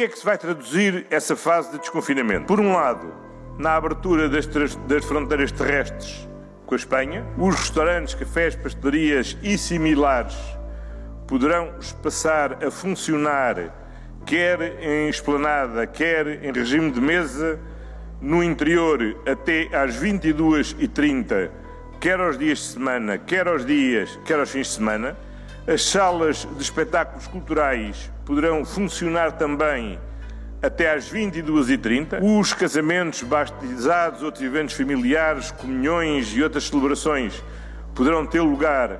que é que se vai traduzir essa fase de desconfinamento? Por um lado, na abertura das, das fronteiras terrestres com a Espanha, os restaurantes, cafés, pastelarias e similares poderão passar a funcionar quer em esplanada, quer em regime de mesa, no interior até às 22h30, quer aos dias de semana, quer aos dias, quer aos fins de semana. As salas de espetáculos culturais poderão funcionar também até às 22h30. Os casamentos, batizados, outros eventos familiares, comunhões e outras celebrações poderão ter lugar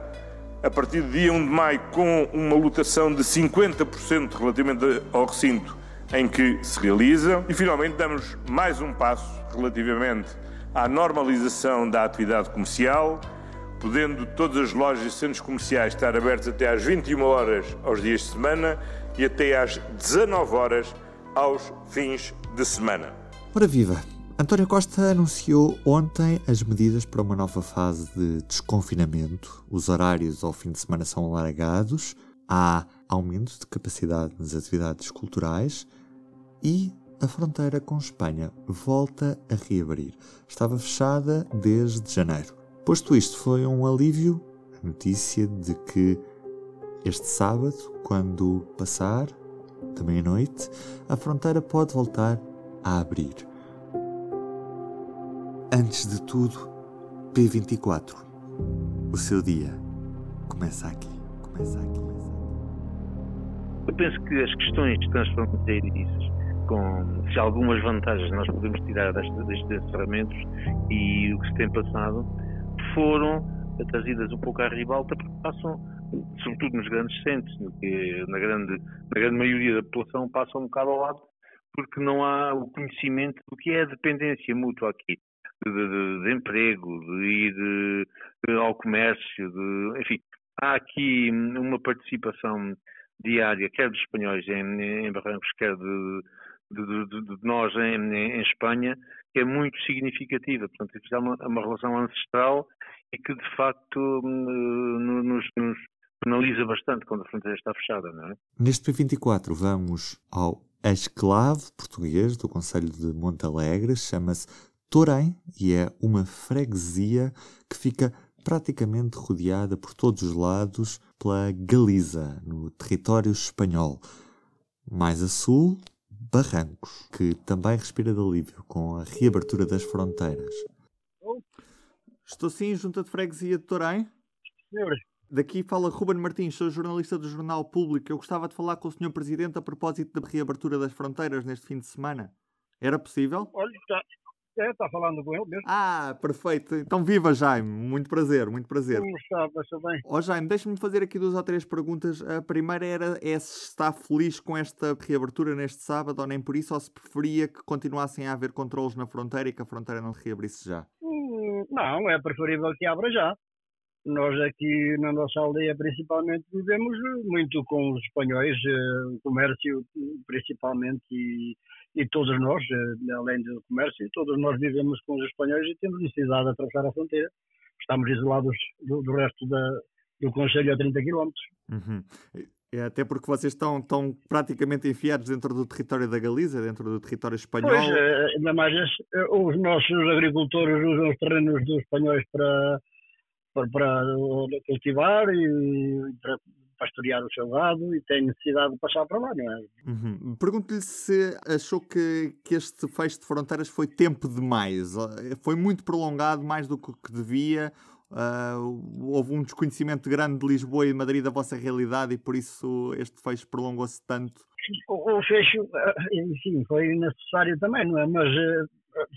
a partir do dia 1 de maio com uma lotação de 50% relativamente ao recinto em que se realizam. E finalmente damos mais um passo relativamente à normalização da atividade comercial, podendo todas as lojas e centros comerciais estar abertos até às 21 horas aos dias de semana e até às 19 horas aos fins de semana. Ora viva! António Costa anunciou ontem as medidas para uma nova fase de desconfinamento. Os horários ao fim de semana são alargados, há aumento de capacidade nas atividades culturais e a fronteira com Espanha volta a reabrir. Estava fechada desde janeiro. Posto isto, foi um alívio a notícia de que este sábado, quando passar, também à noite, a fronteira pode voltar a abrir. Antes de tudo, P24. O seu dia começa aqui. Começa aqui. Eu penso que as questões transfronteiriças, com se algumas vantagens nós podemos tirar destes encerramentos e o que se tem passado, foram trazidas um pouco à ribalta porque passam, sobretudo nos grandes centros, na grande, na grande maioria da população passam um bocado ao lado porque não há o conhecimento do que é a dependência mútua aqui de, de, de emprego, de ir de, ao comércio, de, enfim, há aqui uma participação diária, quer dos espanhóis em, em Barrancos, quer de, de, nós em, em, Espanha, que é muito significativa. Portanto, é uma, é uma relação ancestral e que, de facto, hum, nos, nos penaliza bastante quando a fronteira está fechada, não é? Neste P24 vamos ao esclave português do Conselho de Montalegre, chama-se Torém e é uma freguesia que fica praticamente rodeada por todos os lados pela Galiza, no território espanhol. Mais a sul, Barrancos, que também respira de alívio com a reabertura das fronteiras. Estou sim, junta de freguesia de Torém? Senhor. Daqui fala Ruben Martins, sou jornalista do Jornal Público. Eu gostava de falar com o Sr. Presidente a propósito da reabertura das fronteiras neste fim de semana. Era possível? Olha, está, é, está falando com ele mesmo. Ah, perfeito. Então viva, Jaime. Muito prazer, muito prazer. Como está? Passa bem. Ó oh, Jaime, deixa-me fazer aqui duas ou três perguntas. A primeira era é se está feliz com esta reabertura neste sábado ou nem por isso, ou se preferia que continuassem a haver controles na fronteira e que a fronteira não se reabrisse já? Hum, não, é preferível que abra já. Nós aqui na nossa aldeia principalmente vivemos muito com os espanhóis, eh, o comércio principalmente e e todos nós, eh, além do comércio, todos nós vivemos com os espanhóis e temos necessidade de atravessar a fronteira. Estamos isolados do, do resto da, do Conselho a 30 km. Uhum. É até porque vocês estão, estão praticamente enfiados dentro do território da Galiza, dentro do território espanhol. Pois, eh, ainda mais eh, os nossos agricultores usam os terrenos dos espanhóis para, para, para cultivar e para pastorear o seu gado e tem necessidade de passar para lá, não é? Uhum. Pergunto-lhe se achou que, que este fecho de fronteiras foi tempo demais, foi muito prolongado, mais do que devia. Uh, houve um desconhecimento grande de Lisboa e de Madrid da vossa realidade e por isso este fecho prolongou-se tanto? O, o fecho, enfim, foi necessário também, não é? Mas uh,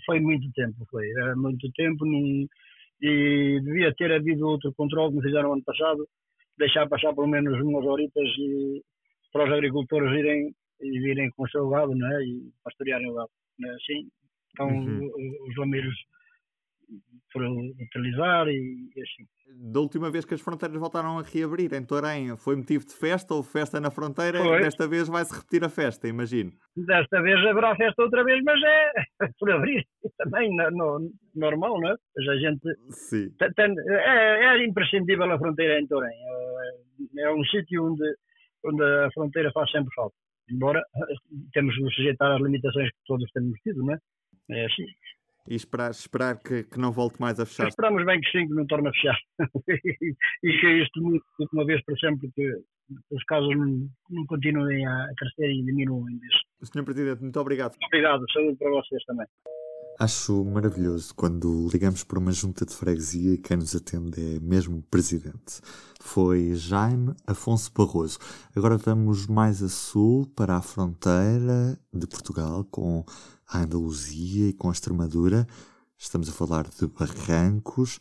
foi muito tempo, foi. Era muito tempo num, e devia ter havido outro controle que me fizeram ano passado deixar passar pelo menos umas horitas e, para os agricultores irem e virem com o seu gado, não é? E pastorearem o gado. Não é assim? Então uhum. os lameiros foram utilizar e, e, assim. Da última vez que as fronteiras voltaram a reabrir em Torém, foi motivo de festa ou festa na fronteira? Foi. Desta vez vai-se repetir a festa, imagino. Desta vez haverá festa outra vez, mas é por abrir também, no, no, normal, não é? Mas a gente. Sim. Tem, é, é imprescindível a fronteira em Torém. É, é um sítio onde, onde a fronteira faz sempre falta. embora temos de sujeitar às limitações que todos temos tido, não é? É assim. E esperar, esperar que, que não volte mais a fechar. Esperamos bem que sim, que não torne a fechar. e que isto, de uma vez para sempre, que os casos não, não continuem a crescer e diminuem. Senhor Presidente, muito obrigado. Obrigado, saúde para vocês também. Acho maravilhoso quando ligamos para uma junta de freguesia e quem nos atende é mesmo o presidente. Foi Jaime Afonso Barroso. Agora vamos mais a sul, para a fronteira de Portugal com a Andaluzia e com a Extremadura. Estamos a falar de Barrancos.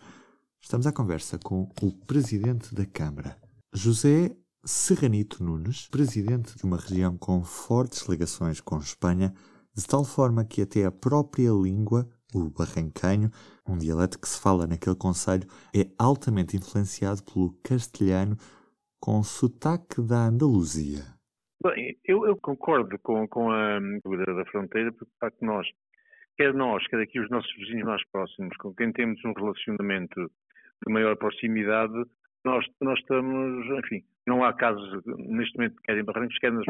Estamos à conversa com o presidente da Câmara, José Serranito Nunes, presidente de uma região com fortes ligações com Espanha de tal forma que até a própria língua, o barrancanho, um dialeto que se fala naquele conselho, é altamente influenciado pelo castelhano com sotaque da Andaluzia. Bem, eu, eu concordo com, com a dúvida da fronteira, porque de facto nós, quer nós, quer aqui os nossos vizinhos mais próximos, com quem temos um relacionamento de maior proximidade, nós, nós estamos, enfim, não há casos neste momento, quer em Barrancos, quer nas,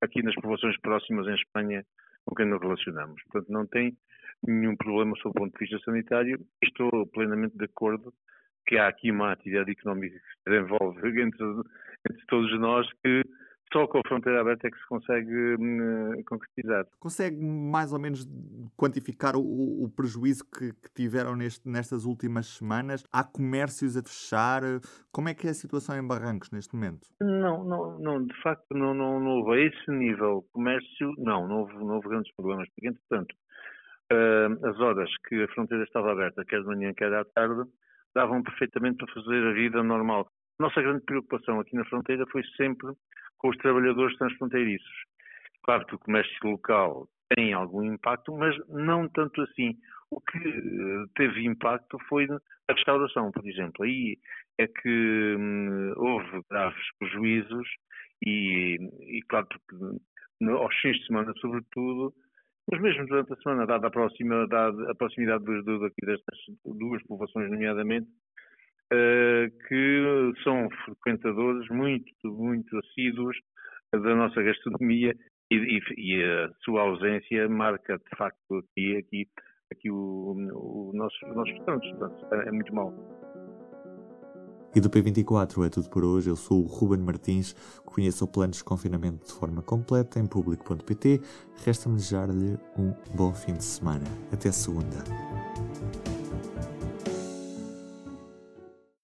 aqui nas populações próximas em Espanha, com quem nos relacionamos. Portanto, não tem nenhum problema sob o ponto de vista sanitário. Estou plenamente de acordo que há aqui uma atividade económica que se desenvolve entre, entre todos nós que só com a fronteira aberta é que se consegue hum, concretizar. Consegue mais ou menos quantificar o, o prejuízo que, que tiveram neste, nestas últimas semanas? Há comércios a fechar? Como é que é a situação em Barrancos neste momento? Não, não, não de facto não, não, não houve a esse nível comércio, não, não houve, não houve grandes problemas, porque entretanto uh, as horas que a fronteira estava aberta, quer de manhã, quer à tarde, davam perfeitamente para fazer a vida normal. Nossa grande preocupação aqui na fronteira foi sempre com os trabalhadores transfronteiriços. Claro que o comércio local tem algum impacto, mas não tanto assim. O que eh, teve impacto foi a restauração, por exemplo. Aí é que hum, houve graves prejuízos e, e claro, porque aos fins de semana, sobretudo, mas mesmo durante a semana, dada a, a proximidade dos, do, daqui destas duas povoações, nomeadamente, que são frequentadores muito, muito assíduos da nossa gastronomia e, e, e, a sua ausência marca de facto aqui, aqui, aqui o, o nosso, os nossos restaurantes. É, é muito mal. E do P24 é tudo por hoje. Eu sou o Ruben Martins. Conheça o plano de confinamento de forma completa em público.pt. Resta-me desejar-lhe um bom fim de semana. Até segunda.